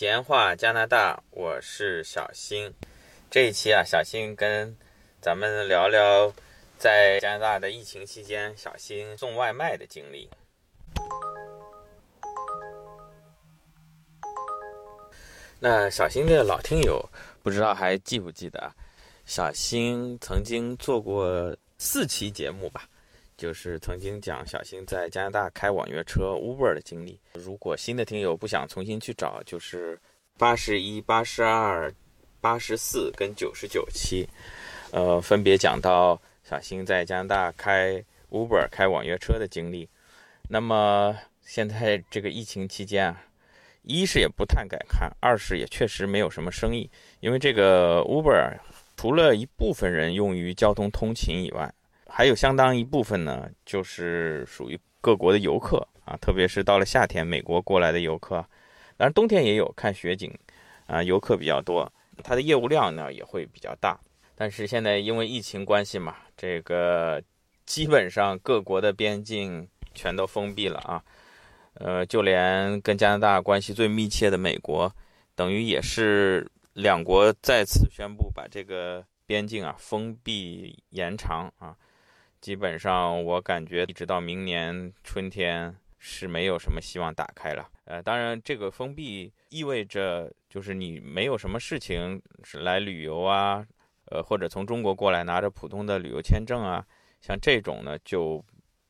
闲话加拿大，我是小新。这一期啊，小新跟咱们聊聊在加拿大的疫情期间，小新送外卖的经历。那小新的老听友不知道还记不记得，小新曾经做过四期节目吧？就是曾经讲小新在加拿大开网约车 Uber 的经历。如果新的听友不想重新去找，就是八十一、八十二、八十四跟九十九期，呃，分别讲到小新在加拿大开 Uber 开网约车的经历。那么现在这个疫情期间啊，一是也不太敢开，二是也确实没有什么生意，因为这个 Uber 除了一部分人用于交通通勤以外。还有相当一部分呢，就是属于各国的游客啊，特别是到了夏天，美国过来的游客，当然冬天也有看雪景，啊，游客比较多，它的业务量呢也会比较大。但是现在因为疫情关系嘛，这个基本上各国的边境全都封闭了啊，呃，就连跟加拿大关系最密切的美国，等于也是两国再次宣布把这个边境啊封闭延长啊。基本上，我感觉一直到明年春天是没有什么希望打开了。呃，当然，这个封闭意味着就是你没有什么事情是来旅游啊，呃，或者从中国过来拿着普通的旅游签证啊，像这种呢就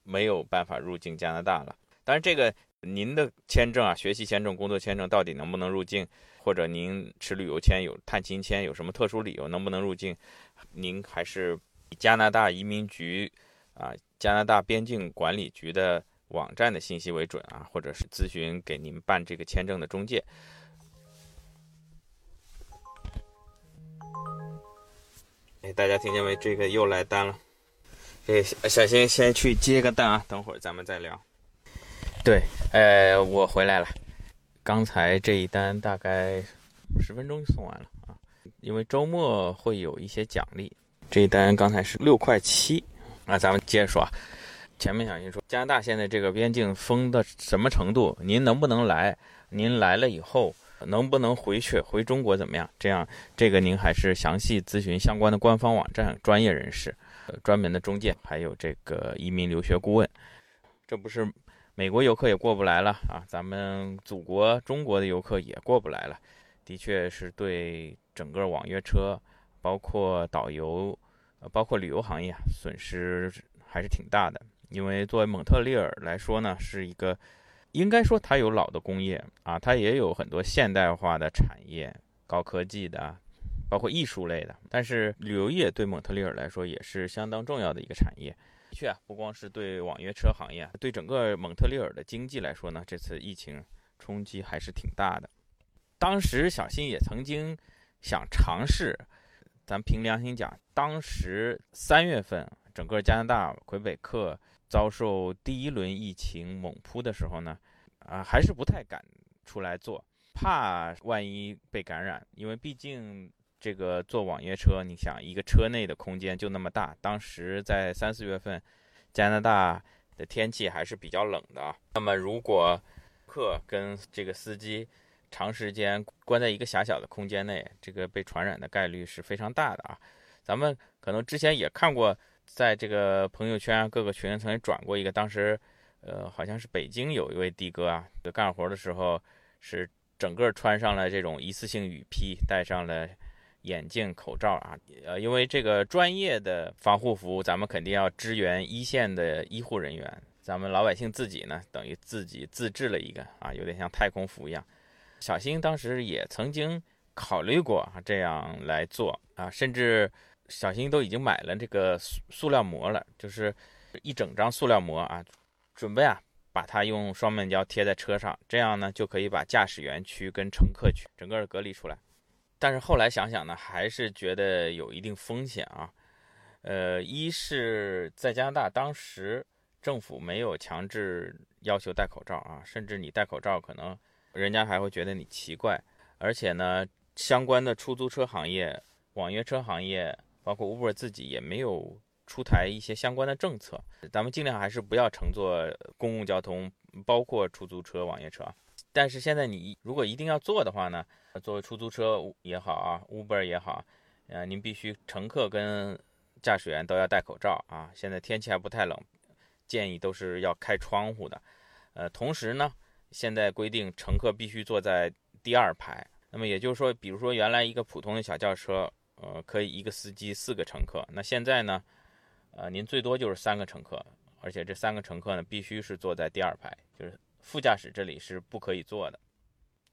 没有办法入境加拿大了。当然，这个您的签证啊，学习签证、工作签证到底能不能入境，或者您持旅游签有探亲签，有什么特殊理由能不能入境，您还是。以加拿大移民局啊，加拿大边境管理局的网站的信息为准啊，或者是咨询给您办这个签证的中介。哎，大家听见没？这个又来单了。这小新先去接个单啊，等会儿咱们再聊。对，呃，我回来了。刚才这一单大概十分钟就送完了啊，因为周末会有一些奖励。这一单刚才是六块七，那咱们接着说啊。前面小新说，加拿大现在这个边境封到什么程度？您能不能来？您来了以后能不能回去？回中国怎么样？这样，这个您还是详细咨询相关的官方网站、专业人士、专门的中介，还有这个移民留学顾问。这不是美国游客也过不来了啊，咱们祖国中国的游客也过不来了。的确是对整个网约车。包括导游，呃，包括旅游行业啊损失还是挺大的。因为作为蒙特利尔来说呢，是一个应该说它有老的工业啊，它也有很多现代化的产业、高科技的，包括艺术类的。但是旅游业对蒙特利尔来说也是相当重要的一个产业。的确啊，不光是对网约车行业，对整个蒙特利尔的经济来说呢，这次疫情冲击还是挺大的。当时小新也曾经想尝试。咱凭良心讲，当时三月份，整个加拿大魁北克遭受第一轮疫情猛扑的时候呢，啊，还是不太敢出来做，怕万一被感染。因为毕竟这个坐网约车，你想一个车内的空间就那么大，当时在三四月份，加拿大的天气还是比较冷的。那么如果客跟这个司机，长时间关在一个狭小的空间内，这个被传染的概率是非常大的啊！咱们可能之前也看过，在这个朋友圈各个群曾经转过一个，当时，呃，好像是北京有一位的哥啊，干活的时候是整个穿上了这种一次性雨披，戴上了眼镜、口罩啊，呃，因为这个专业的防护服，咱们肯定要支援一线的医护人员，咱们老百姓自己呢，等于自己自制了一个啊，有点像太空服一样。小新当时也曾经考虑过啊，这样来做啊，甚至小新都已经买了这个塑塑料膜了，就是一整张塑料膜啊，准备啊把它用双面胶贴在车上，这样呢就可以把驾驶员区跟乘客区整个隔离出来。但是后来想想呢，还是觉得有一定风险啊。呃，一是在加拿大当时政府没有强制要求戴口罩啊，甚至你戴口罩可能。人家还会觉得你奇怪，而且呢，相关的出租车行业、网约车行业，包括 Uber 自己也没有出台一些相关的政策。咱们尽量还是不要乘坐公共交通，包括出租车、网约车。但是现在你如果一定要做的话呢，作为出租车也好啊，Uber 也好，呃，您必须乘客跟驾驶员都要戴口罩啊。现在天气还不太冷，建议都是要开窗户的。呃，同时呢，现在规定乘客必须坐在第二排。那么也就是说，比如说原来一个普通的小轿车，呃，可以一个司机四个乘客，那现在呢，呃，您最多就是三个乘客，而且这三个乘客呢，必须是坐在第二排，就是副驾驶这里是不可以坐的。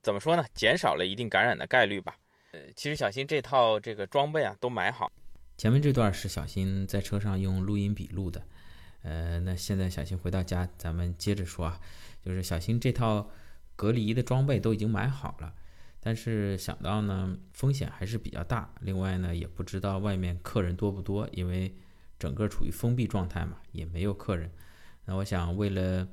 怎么说呢？减少了一定感染的概率吧。呃，其实小新这套这个装备啊都买好。前面这段是小新在车上用录音笔录的。呃，那现在小新回到家，咱们接着说啊，就是小新这套隔离的装备都已经买好了。但是想到呢，风险还是比较大。另外呢，也不知道外面客人多不多，因为整个处于封闭状态嘛，也没有客人。那我想，为了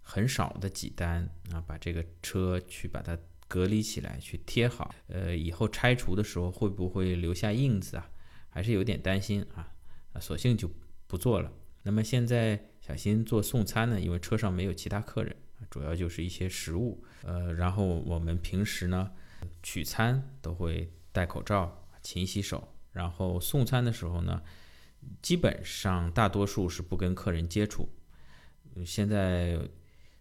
很少的几单啊，把这个车去把它隔离起来，去贴好。呃，以后拆除的时候会不会留下印子啊？还是有点担心啊。啊，索性就不做了。那么现在小新做送餐呢，因为车上没有其他客人，主要就是一些食物。呃，然后我们平时呢。取餐都会戴口罩、勤洗手，然后送餐的时候呢，基本上大多数是不跟客人接触。现在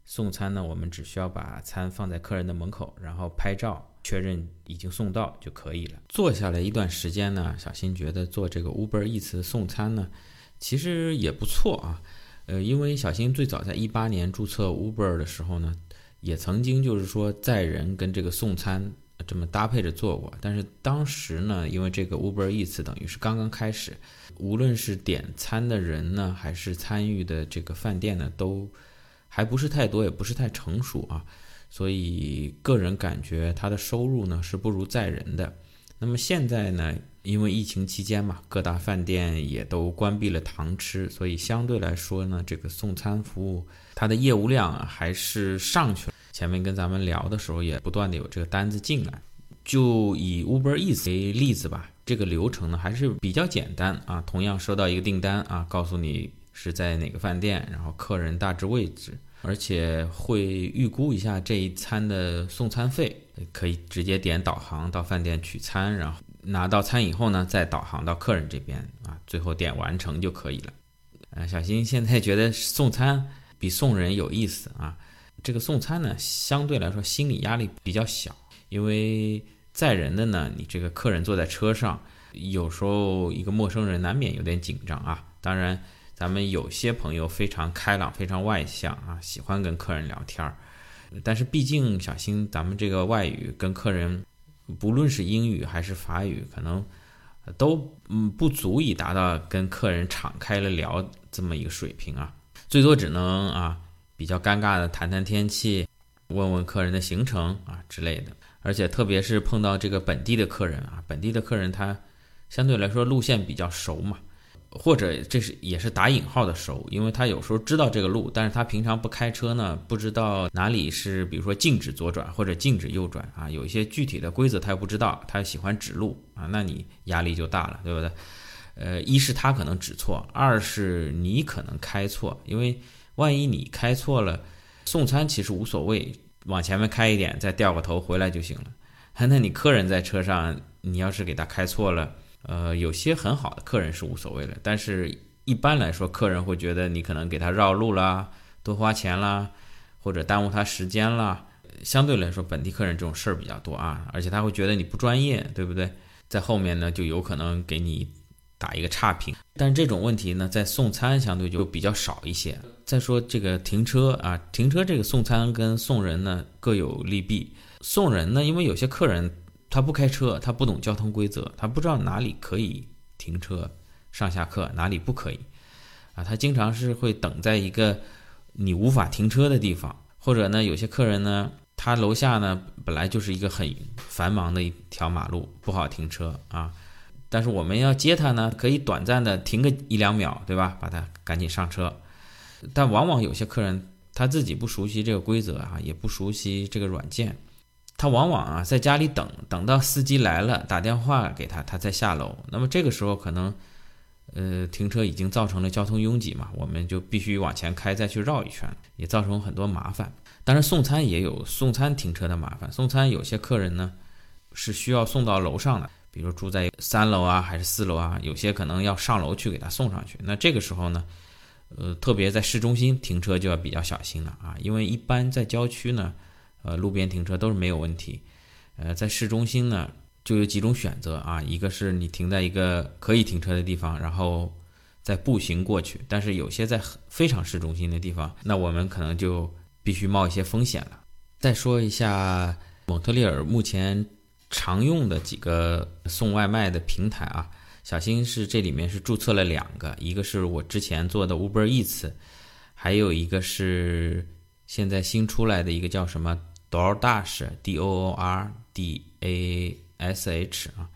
送餐呢，我们只需要把餐放在客人的门口，然后拍照确认已经送到就可以了。做下来一段时间呢，小新觉得做这个 Uber Eats 送餐呢，其实也不错啊。呃，因为小新最早在一八年注册 Uber 的时候呢，也曾经就是说载人跟这个送餐。这么搭配着做过，但是当时呢，因为这个 Uber Eats 等于是刚刚开始，无论是点餐的人呢，还是参与的这个饭店呢，都还不是太多，也不是太成熟啊，所以个人感觉它的收入呢是不如载人的。那么现在呢，因为疫情期间嘛，各大饭店也都关闭了堂吃，所以相对来说呢，这个送餐服务它的业务量啊还是上去了。前面跟咱们聊的时候，也不断的有这个单子进来，就以 Uber Eats 为例子吧。这个流程呢还是比较简单啊。同样收到一个订单啊，告诉你是在哪个饭店，然后客人大致位置，而且会预估一下这一餐的送餐费，可以直接点导航到饭店取餐，然后拿到餐以后呢，再导航到客人这边啊，最后点完成就可以了。呃，小新现在觉得送餐比送人有意思啊。这个送餐呢，相对来说心理压力比较小，因为载人的呢，你这个客人坐在车上，有时候一个陌生人难免有点紧张啊。当然，咱们有些朋友非常开朗、非常外向啊，喜欢跟客人聊天儿。但是毕竟小新，咱们这个外语跟客人，不论是英语还是法语，可能都嗯不足以达到跟客人敞开了聊这么一个水平啊，最多只能啊。比较尴尬的，谈谈天气，问问客人的行程啊之类的。而且特别是碰到这个本地的客人啊，本地的客人他相对来说路线比较熟嘛，或者这是也是打引号的熟，因为他有时候知道这个路，但是他平常不开车呢，不知道哪里是比如说禁止左转或者禁止右转啊，有一些具体的规则他又不知道，他喜欢指路啊，那你压力就大了，对不对？呃，一是他可能指错，二是你可能开错，因为。万一你开错了，送餐其实无所谓，往前面开一点，再掉个头回来就行了。那你客人在车上，你要是给他开错了，呃，有些很好的客人是无所谓的，但是一般来说，客人会觉得你可能给他绕路啦，多花钱啦，或者耽误他时间啦。相对来说，本地客人这种事儿比较多啊，而且他会觉得你不专业，对不对？在后面呢，就有可能给你打一个差评。但这种问题呢，在送餐相对就比较少一些。再说这个停车啊，停车这个送餐跟送人呢各有利弊。送人呢，因为有些客人他不开车，他不懂交通规则，他不知道哪里可以停车上下客，哪里不可以啊。他经常是会等在一个你无法停车的地方，或者呢，有些客人呢，他楼下呢本来就是一个很繁忙的一条马路，不好停车啊。但是我们要接他呢，可以短暂的停个一两秒，对吧？把他赶紧上车。但往往有些客人他自己不熟悉这个规则啊，也不熟悉这个软件，他往往啊在家里等等到司机来了打电话给他，他再下楼。那么这个时候可能，呃，停车已经造成了交通拥挤嘛，我们就必须往前开再去绕一圈，也造成很多麻烦。当然，送餐也有送餐停车的麻烦。送餐有些客人呢是需要送到楼上的，比如住在三楼啊，还是四楼啊，有些可能要上楼去给他送上去。那这个时候呢，呃，特别在市中心停车就要比较小心了啊，因为一般在郊区呢，呃，路边停车都是没有问题。呃，在市中心呢，就有几种选择啊，一个是你停在一个可以停车的地方，然后再步行过去。但是有些在非常市中心的地方，那我们可能就。必须冒一些风险了。再说一下蒙特利尔目前常用的几个送外卖的平台啊，小新是这里面是注册了两个，一个是我之前做的 Uber Eats，还有一个是现在新出来的一个叫什么 DoorDash，D O O R D A S H 啊。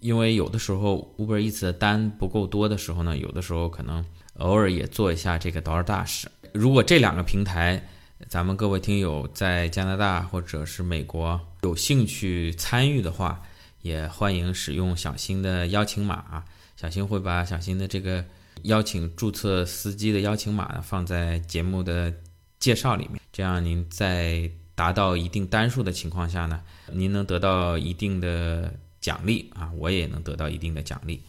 因为有的时候 Uber Eats 的单不够多的时候呢，有的时候可能偶尔也做一下这个 DoorDash。如果这两个平台，咱们各位听友在加拿大或者是美国有兴趣参与的话，也欢迎使用小新的邀请码啊。小新会把小新的这个邀请注册司机的邀请码呢放在节目的介绍里面，这样您在达到一定单数的情况下呢，您能得到一定的奖励啊，我也能得到一定的奖励。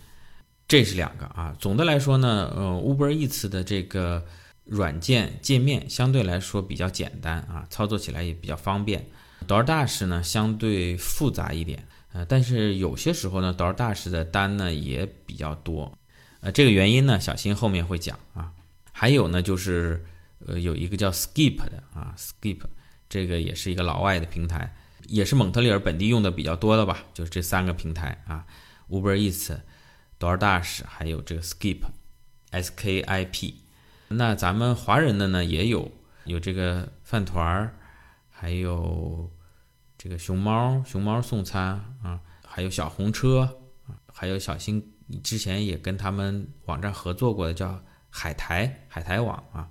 这是两个啊。总的来说呢，呃，Uber Eats 的这个。软件界面相对来说比较简单啊，操作起来也比较方便。DoorDash 呢相对复杂一点，呃，但是有些时候呢，DoorDash 的单呢也比较多，呃，这个原因呢，小新后面会讲啊。还有呢，就是呃有一个叫 Skip 的啊，Skip 这个也是一个老外的平台，也是蒙特利尔本地用的比较多的吧，就是这三个平台啊，Uber Eats、DoorDash 还有这个 Skip，S-K-I-P。那咱们华人的呢也有，有这个饭团儿，还有这个熊猫熊猫送餐啊，还有小红车，还有小新之前也跟他们网站合作过的叫海苔海苔网啊，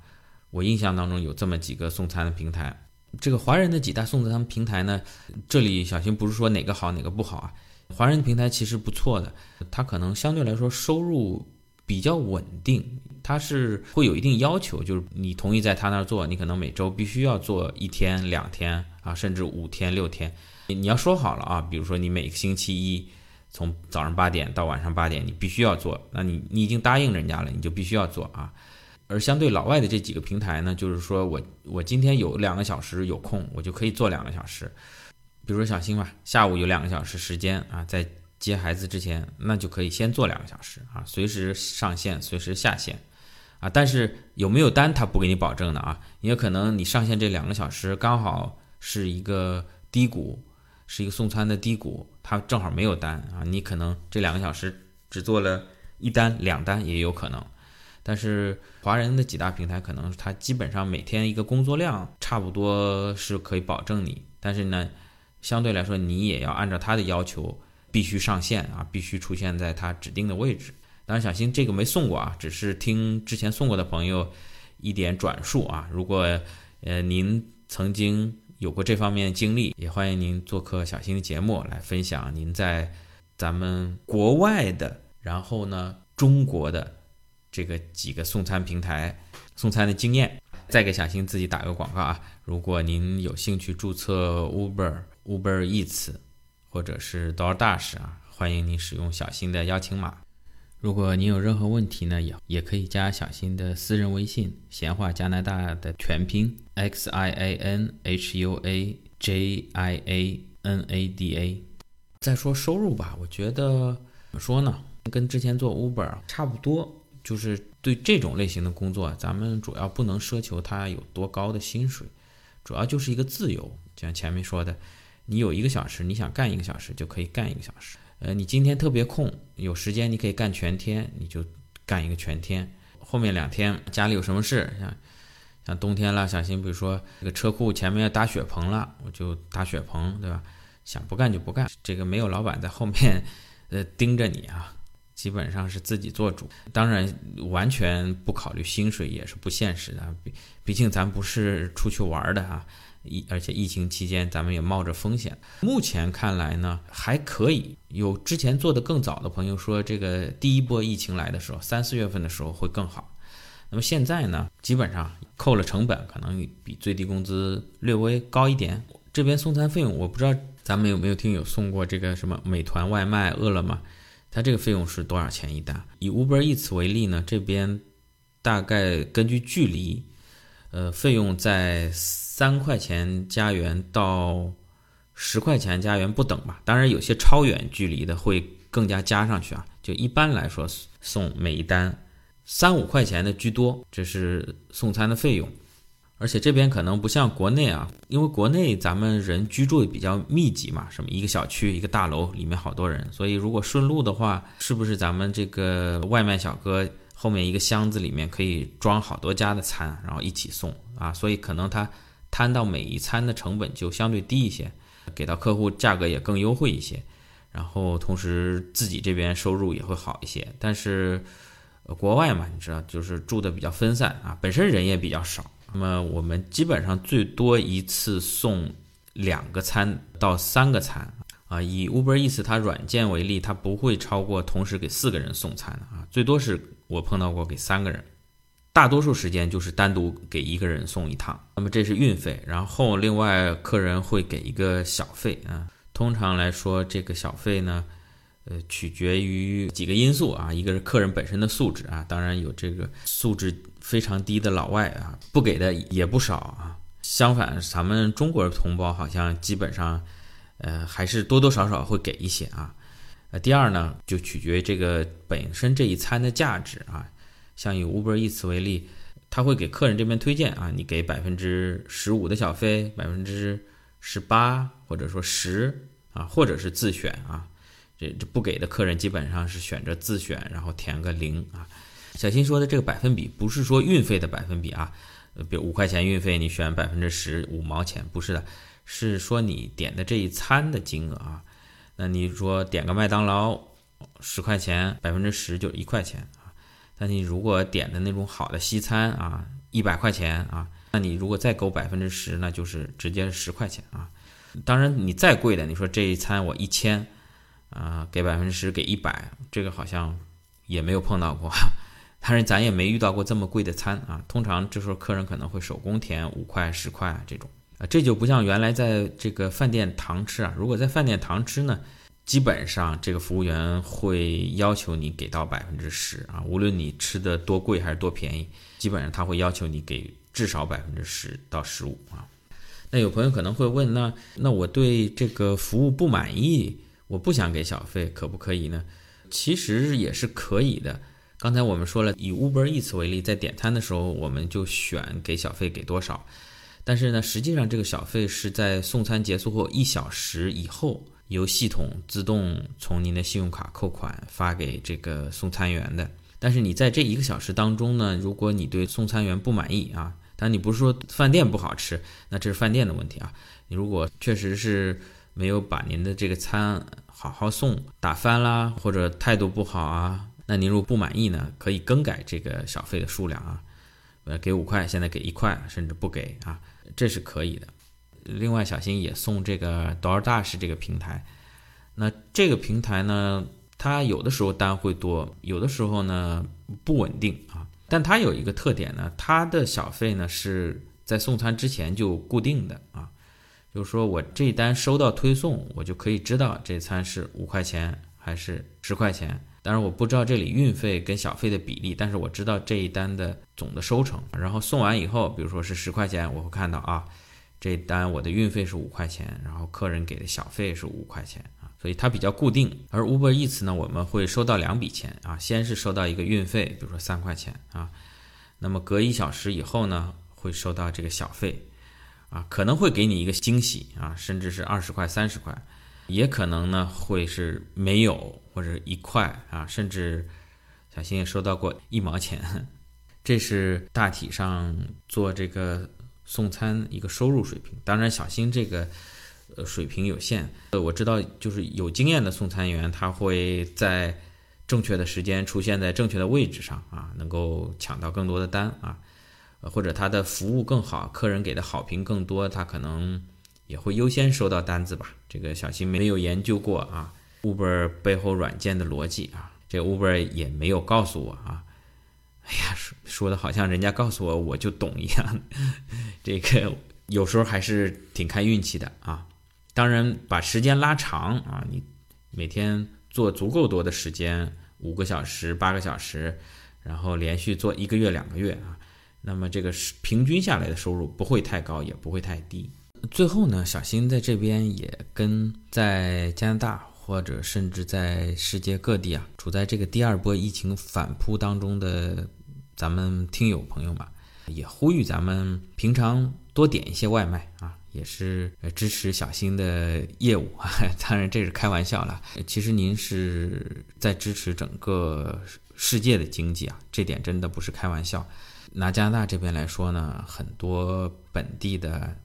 我印象当中有这么几个送餐的平台。这个华人的几大送餐平台呢，这里小新不是说哪个好哪个不好啊，华人平台其实不错的，它可能相对来说收入比较稳定。他是会有一定要求，就是你同意在他那儿做，你可能每周必须要做一天、两天啊，甚至五天、六天。你要说好了啊，比如说你每个星期一从早上八点到晚上八点，你必须要做，那你你已经答应人家了，你就必须要做啊。而相对老外的这几个平台呢，就是说我我今天有两个小时有空，我就可以做两个小时。比如说小新吧，下午有两个小时时间啊，在接孩子之前，那就可以先做两个小时啊，随时上线，随时下线。啊，但是有没有单他不给你保证的啊，也可能你上线这两个小时刚好是一个低谷，是一个送餐的低谷，他正好没有单啊，你可能这两个小时只做了一单两单也有可能。但是华人的几大平台可能他基本上每天一个工作量差不多是可以保证你，但是呢，相对来说你也要按照他的要求必须上线啊，必须出现在他指定的位置。当然，小新这个没送过啊，只是听之前送过的朋友一点转述啊。如果呃您曾经有过这方面的经历，也欢迎您做客小新的节目来分享您在咱们国外的，然后呢中国的这个几个送餐平台送餐的经验。再给小新自己打个广告啊，如果您有兴趣注册 Uber、Uber Eats 或者是 DoorDash 啊，欢迎您使用小新的邀请码。如果您有任何问题呢，也也可以加小新的私人微信“闲话加拿大”的全拼 x i a n h u a j i a n a d a。再说收入吧，我觉得怎么说呢，跟之前做 Uber 差不多。就是对这种类型的工作，咱们主要不能奢求他有多高的薪水，主要就是一个自由。就像前面说的，你有一个小时，你想干一个小时就可以干一个小时。呃，你今天特别空，有时间你可以干全天，你就干一个全天。后面两天家里有什么事，像像冬天了，小心比如说这个车库前面要搭雪棚了，我就搭雪棚，对吧？想不干就不干，这个没有老板在后面 呃盯着你啊，基本上是自己做主。当然，完全不考虑薪水也是不现实的，毕毕竟咱不是出去玩的啊。疫而且疫情期间，咱们也冒着风险。目前看来呢，还可以。有之前做的更早的朋友说，这个第一波疫情来的时候，三四月份的时候会更好。那么现在呢，基本上扣了成本，可能比最低工资略微高一点。这边送餐费用，我不知道咱们有没有听友送过这个什么美团外卖、饿了么，它这个费用是多少钱一单？以 Uber Eats 为例呢，这边大概根据距离，呃，费用在三块钱加元到十块钱加元不等吧。当然，有些超远距离的会更加加上去啊。就一般来说，送每一单三五块钱的居多，这是送餐的费用。而且这边可能不像国内啊，因为国内咱们人居住比较密集嘛，什么一个小区一个大楼里面好多人，所以如果顺路的话，是不是咱们这个外卖小哥后面一个箱子里面可以装好多家的餐，然后一起送啊？所以可能他摊到每一餐的成本就相对低一些，给到客户价格也更优惠一些，然后同时自己这边收入也会好一些。但是国外嘛，你知道，就是住的比较分散啊，本身人也比较少。那么我们基本上最多一次送两个餐到三个餐啊。以 Uber Eats 它软件为例，它不会超过同时给四个人送餐啊。最多是我碰到过给三个人，大多数时间就是单独给一个人送一趟。那么这是运费，然后另外客人会给一个小费啊。通常来说，这个小费呢，呃，取决于几个因素啊。一个是客人本身的素质啊，当然有这个素质。非常低的老外啊，不给的也不少啊。相反，咱们中国同胞好像基本上，呃，还是多多少少会给一些啊。呃，第二呢，就取决于这个本身这一餐的价值啊。像以 Uber Eats 为例，他会给客人这边推荐啊，你给百分之十五的小费，百分之十八或者说十啊，或者是自选啊。这这不给的客人基本上是选择自选，然后填个零啊。小新说的这个百分比不是说运费的百分比啊，比如五块钱运费你选百分之十五毛钱，不是的，是说你点的这一餐的金额啊。那你说点个麦当劳十块钱，百分之十就是一块钱啊。那你如果点的那种好的西餐啊，一百块钱啊，那你如果再勾百分之十，那就是直接十块钱啊。当然你再贵的，你说这一餐我一千啊，给百分之十给一百，这个好像也没有碰到过。当然，咱也没遇到过这么贵的餐啊。通常这时候客人可能会手工填五块、十块啊这种啊，这就不像原来在这个饭店堂吃啊。如果在饭店堂吃呢，基本上这个服务员会要求你给到百分之十啊，无论你吃的多贵还是多便宜，基本上他会要求你给至少百分之十到十五啊。那有朋友可能会问，那那我对这个服务不满意，我不想给小费，可不可以呢？其实也是可以的。刚才我们说了，以 Uber Eats 为例，在点餐的时候，我们就选给小费给多少。但是呢，实际上这个小费是在送餐结束后一小时以后，由系统自动从您的信用卡扣款发给这个送餐员的。但是你在这一个小时当中呢，如果你对送餐员不满意啊，但你不是说饭店不好吃，那这是饭店的问题啊。你如果确实是没有把您的这个餐好好送，打翻啦，或者态度不好啊。那您如果不满意呢，可以更改这个小费的数量啊，呃，给五块，现在给一块，甚至不给啊，这是可以的。另外，小新也送这个 DoorDash 这个平台，那这个平台呢，它有的时候单会多，有的时候呢不稳定啊。但它有一个特点呢，它的小费呢是在送餐之前就固定的啊，就是说我这单收到推送，我就可以知道这餐是五块钱还是十块钱。当然我不知道这里运费跟小费的比例，但是我知道这一单的总的收成。然后送完以后，比如说是十块钱，我会看到啊，这单我的运费是五块钱，然后客人给的小费是五块钱啊，所以它比较固定。而 Uber Eats 呢，我们会收到两笔钱啊，先是收到一个运费，比如说三块钱啊，那么隔一小时以后呢，会收到这个小费啊，可能会给你一个惊喜啊，甚至是二十块、三十块。也可能呢会是没有或者一块啊，甚至小新也收到过一毛钱，这是大体上做这个送餐一个收入水平。当然，小新这个呃水平有限，呃我知道就是有经验的送餐员，他会在正确的时间出现在正确的位置上啊，能够抢到更多的单啊，或者他的服务更好，客人给的好评更多，他可能。也会优先收到单子吧？这个小新没有研究过啊，Uber 背后软件的逻辑啊，这 Uber 也没有告诉我啊，哎呀，说说的好像人家告诉我我就懂一样，这个有时候还是挺看运气的啊。当然，把时间拉长啊，你每天做足够多的时间，五个小时、八个小时，然后连续做一个月、两个月啊，那么这个是平均下来的收入不会太高，也不会太低。最后呢，小新在这边也跟在加拿大或者甚至在世界各地啊，处在这个第二波疫情反扑当中的咱们听友朋友们，也呼吁咱们平常多点一些外卖啊。也是支持小新的业务啊，当然这是开玩笑了。其实您是在支持整个世界的经济啊，这点真的不是开玩笑。拿加拿大这边来说呢，很多本地的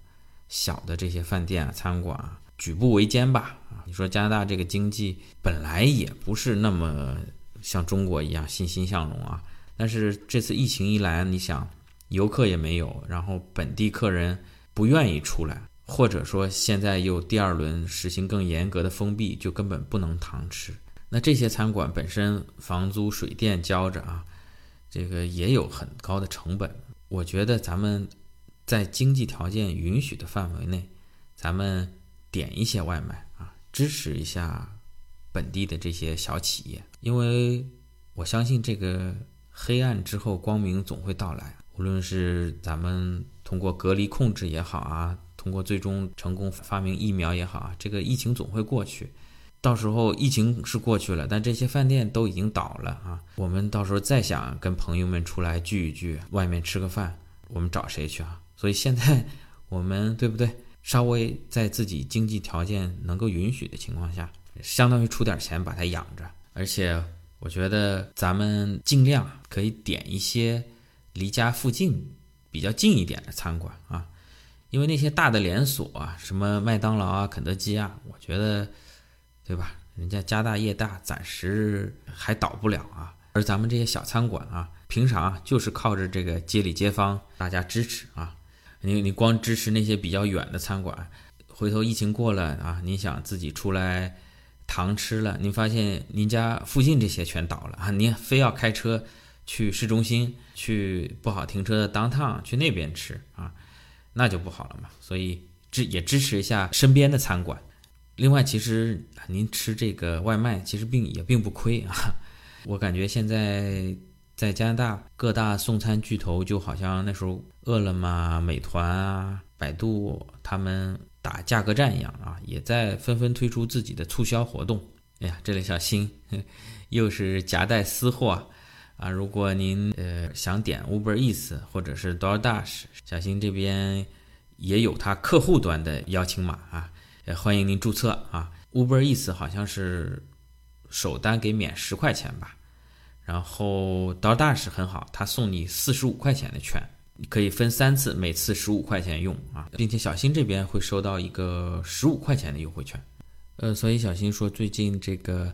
小的这些饭店啊、餐馆啊，举步维艰吧啊。你说加拿大这个经济本来也不是那么像中国一样欣欣向荣啊，但是这次疫情一来，你想游客也没有，然后本地客人。不愿意出来，或者说现在又第二轮实行更严格的封闭，就根本不能堂吃。那这些餐馆本身房租、水电交着啊，这个也有很高的成本。我觉得咱们在经济条件允许的范围内，咱们点一些外卖啊，支持一下本地的这些小企业，因为我相信这个黑暗之后光明总会到来。无论是咱们。通过隔离控制也好啊，通过最终成功发明疫苗也好啊，这个疫情总会过去。到时候疫情是过去了，但这些饭店都已经倒了啊。我们到时候再想跟朋友们出来聚一聚，外面吃个饭，我们找谁去啊？所以现在 我们对不对？稍微在自己经济条件能够允许的情况下，相当于出点钱把它养着。而且我觉得咱们尽量可以点一些离家附近。比较近一点的餐馆啊，因为那些大的连锁啊，什么麦当劳啊、肯德基啊，我觉得，对吧？人家家大业大，暂时还倒不了啊。而咱们这些小餐馆啊，平常就是靠着这个街里街坊大家支持啊。你你光支持那些比较远的餐馆，回头疫情过了啊，你想自己出来堂吃了，您发现您家附近这些全倒了啊，您非要开车。去市中心，去不好停车的当趟，去那边吃啊，那就不好了嘛。所以支也支持一下身边的餐馆。另外，其实您吃这个外卖，其实并也并不亏啊。我感觉现在在加拿大各大送餐巨头，就好像那时候饿了么、美团啊、百度他们打价格战一样啊，也在纷纷推出自己的促销活动。哎呀，这里小心，又是夹带私货。啊，如果您呃想点 Uber Eats 或者是 DoorDash，小新这边也有他客户端的邀请码啊，也欢迎您注册啊。Uber Eats 好像是首单给免十块钱吧，然后 DoorDash 很好，他送你四十五块钱的券，你可以分三次，每次十五块钱用啊，并且小新这边会收到一个十五块钱的优惠券。呃，所以小新说最近这个。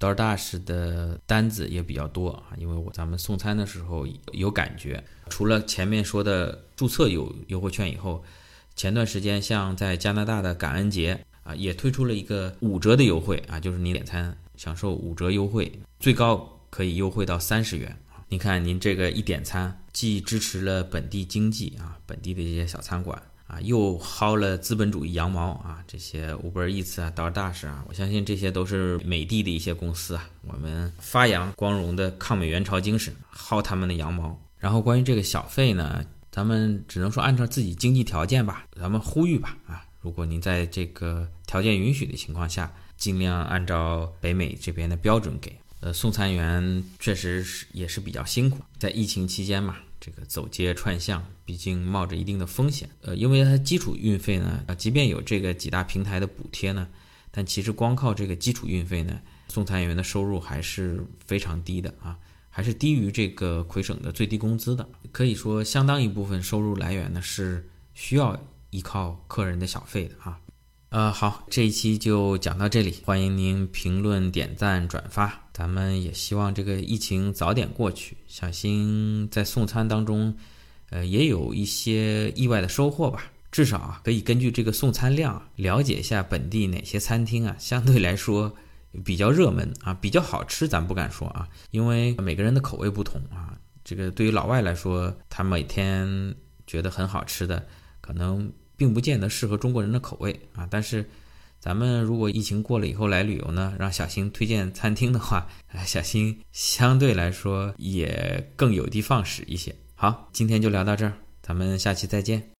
DoorDash 的单子也比较多啊，因为我咱们送餐的时候有感觉。除了前面说的注册有优惠券以后，前段时间像在加拿大的感恩节啊，也推出了一个五折的优惠啊，就是你点餐享受五折优惠，最高可以优惠到三十元您。看您这个一点餐，既支持了本地经济啊，本地的这些小餐馆。啊，又薅了资本主义羊毛啊！这些 Uber Eats 啊，DoorDash 啊，我相信这些都是美的的一些公司啊。我们发扬光荣的抗美援朝精神，薅他们的羊毛。然后关于这个小费呢，咱们只能说按照自己经济条件吧，咱们呼吁吧啊！如果您在这个条件允许的情况下，尽量按照北美这边的标准给。呃，送餐员确实是也是比较辛苦，在疫情期间嘛。这个走街串巷，毕竟冒着一定的风险。呃，因为它基础运费呢，啊，即便有这个几大平台的补贴呢，但其实光靠这个基础运费呢，送餐员的收入还是非常低的啊，还是低于这个魁省的最低工资的。可以说，相当一部分收入来源呢是需要依靠客人的小费的啊。呃，好，这一期就讲到这里，欢迎您评论、点赞、转发，咱们也希望这个疫情早点过去。小新在送餐当中，呃，也有一些意外的收获吧，至少啊，可以根据这个送餐量了解一下本地哪些餐厅啊，相对来说比较热门啊，比较好吃，咱不敢说啊，因为每个人的口味不同啊，这个对于老外来说，他每天觉得很好吃的，可能并不见得适合中国人的口味啊。但是，咱们如果疫情过了以后来旅游呢，让小新推荐餐厅的话，小新相对来说也更有的放矢一些。好，今天就聊到这儿，咱们下期再见。